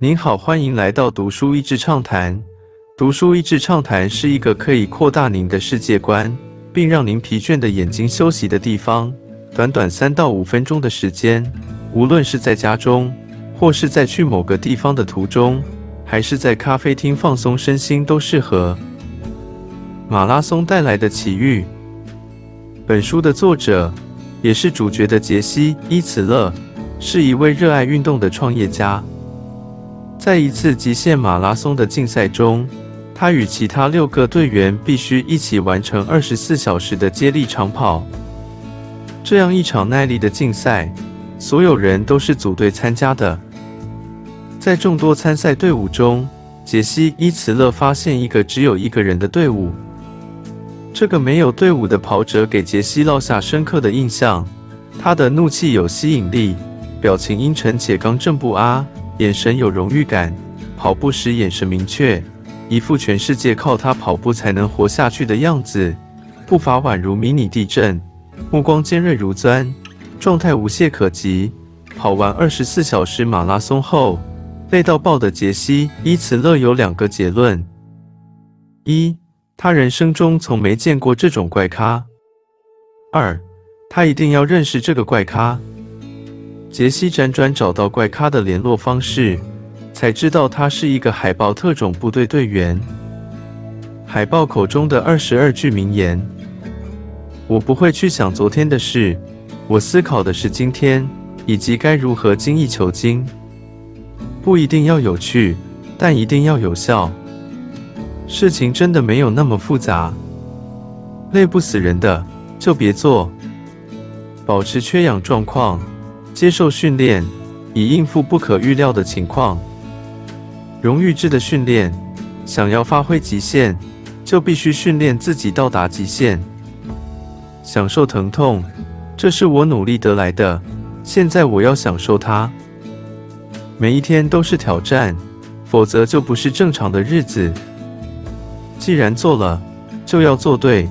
您好，欢迎来到读书益智畅谈。读书益智畅谈是一个可以扩大您的世界观，并让您疲倦的眼睛休息的地方。短短三到五分钟的时间，无论是在家中，或是在去某个地方的途中，还是在咖啡厅放松身心，都适合。马拉松带来的奇遇。本书的作者，也是主角的杰西·伊茨勒，是一位热爱运动的创业家。在一次极限马拉松的竞赛中，他与其他六个队员必须一起完成二十四小时的接力长跑。这样一场耐力的竞赛，所有人都是组队参加的。在众多参赛队伍中，杰西·伊茨勒发现一个只有一个人的队伍。这个没有队伍的跑者给杰西烙下深刻的印象。他的怒气有吸引力，表情阴沉且刚正不阿。眼神有荣誉感，跑步时眼神明确，一副全世界靠他跑步才能活下去的样子。步伐宛如迷你地震，目光尖锐如钻，状态无懈可击。跑完二十四小时马拉松后，累到爆的杰西·伊茨勒有两个结论：一，他人生中从没见过这种怪咖；二，他一定要认识这个怪咖。杰西辗转找到怪咖的联络方式，才知道他是一个海豹特种部队队员。海豹口中的二十二句名言：我不会去想昨天的事，我思考的是今天以及该如何精益求精。不一定要有趣，但一定要有效。事情真的没有那么复杂，累不死人的就别做。保持缺氧状况。接受训练，以应付不可预料的情况。荣誉制的训练，想要发挥极限，就必须训练自己到达极限。享受疼痛，这是我努力得来的，现在我要享受它。每一天都是挑战，否则就不是正常的日子。既然做了，就要做对。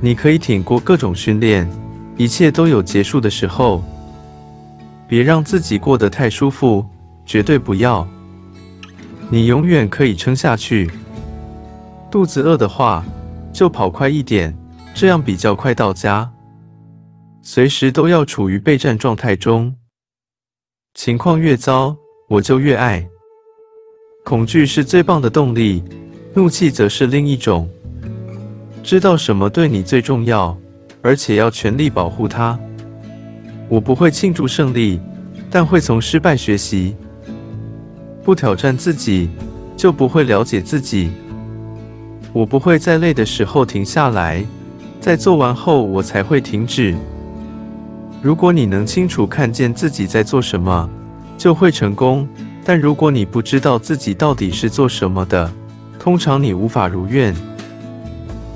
你可以挺过各种训练，一切都有结束的时候。别让自己过得太舒服，绝对不要。你永远可以撑下去。肚子饿的话，就跑快一点，这样比较快到家。随时都要处于备战状态中。情况越糟，我就越爱。恐惧是最棒的动力，怒气则是另一种。知道什么对你最重要，而且要全力保护它。我不会庆祝胜利，但会从失败学习。不挑战自己，就不会了解自己。我不会在累的时候停下来，在做完后我才会停止。如果你能清楚看见自己在做什么，就会成功。但如果你不知道自己到底是做什么的，通常你无法如愿。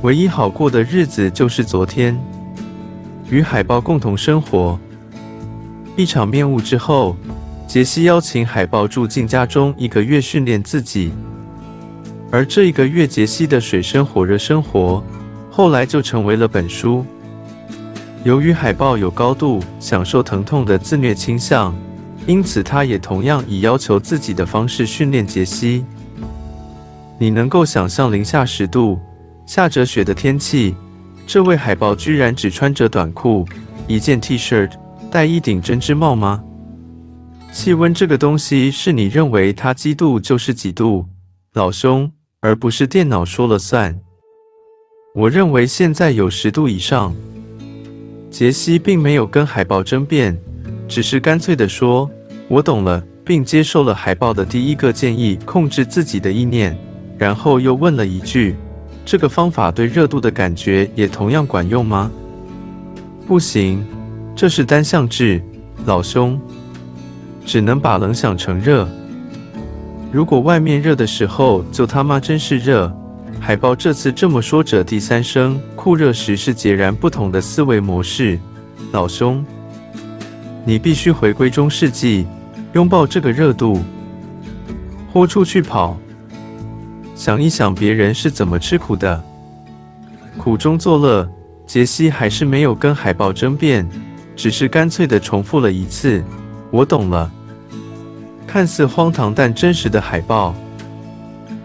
唯一好过的日子就是昨天，与海豹共同生活。一场面晤之后，杰西邀请海豹住进家中一个月，训练自己。而这一个月，杰西的水深火热生活，后来就成为了本书。由于海豹有高度享受疼痛的自虐倾向，因此他也同样以要求自己的方式训练杰西。你能够想象零下十度、下着雪的天气，这位海豹居然只穿着短裤、一件 T 恤。戴一顶针织帽吗？气温这个东西是你认为它几度就是几度，老兄，而不是电脑说了算。我认为现在有十度以上。杰西并没有跟海豹争辩，只是干脆地说：“我懂了。”并接受了海豹的第一个建议，控制自己的意念。然后又问了一句：“这个方法对热度的感觉也同样管用吗？”不行。这是单向制，老兄，只能把冷想成热。如果外面热的时候，就他妈真是热。海豹这次这么说着，第三声酷热时是截然不同的思维模式。老兄，你必须回归中世纪，拥抱这个热度，豁出去跑。想一想别人是怎么吃苦的，苦中作乐。杰西还是没有跟海豹争辩。只是干脆的重复了一次，我懂了。看似荒唐但真实的海豹。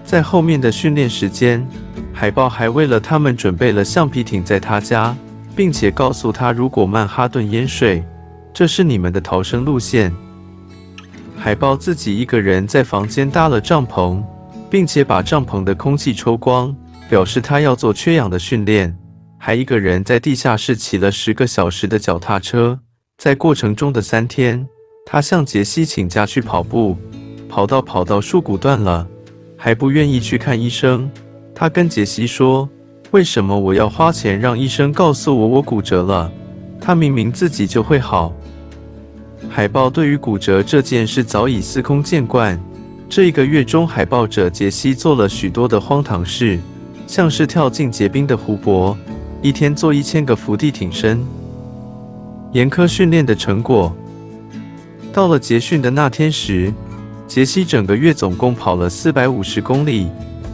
在后面的训练时间，海豹还为了他们准备了橡皮艇在他家，并且告诉他，如果曼哈顿淹水，这是你们的逃生路线。海豹自己一个人在房间搭了帐篷，并且把帐篷的空气抽光，表示他要做缺氧的训练。还一个人在地下室骑了十个小时的脚踏车，在过程中的三天，他向杰西请假去跑步，跑到跑到树骨断了。还不愿意去看医生，他跟杰西说：“为什么我要花钱让医生告诉我我骨折了？他明明自己就会好。”海豹对于骨折这件事早已司空见惯。这一个月中，海豹者杰西做了许多的荒唐事，像是跳进结冰的湖泊，一天做一千个伏地挺身。严苛训练的成果，到了结训的那天时。杰西整个月总共跑了四百五十公里，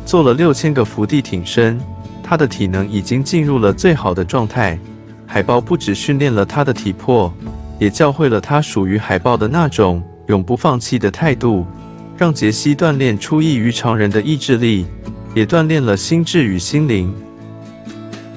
做了六千个伏地挺身，他的体能已经进入了最好的状态。海豹不止训练了他的体魄，也教会了他属于海豹的那种永不放弃的态度，让杰西锻炼出异于常人的意志力，也锻炼了心智与心灵。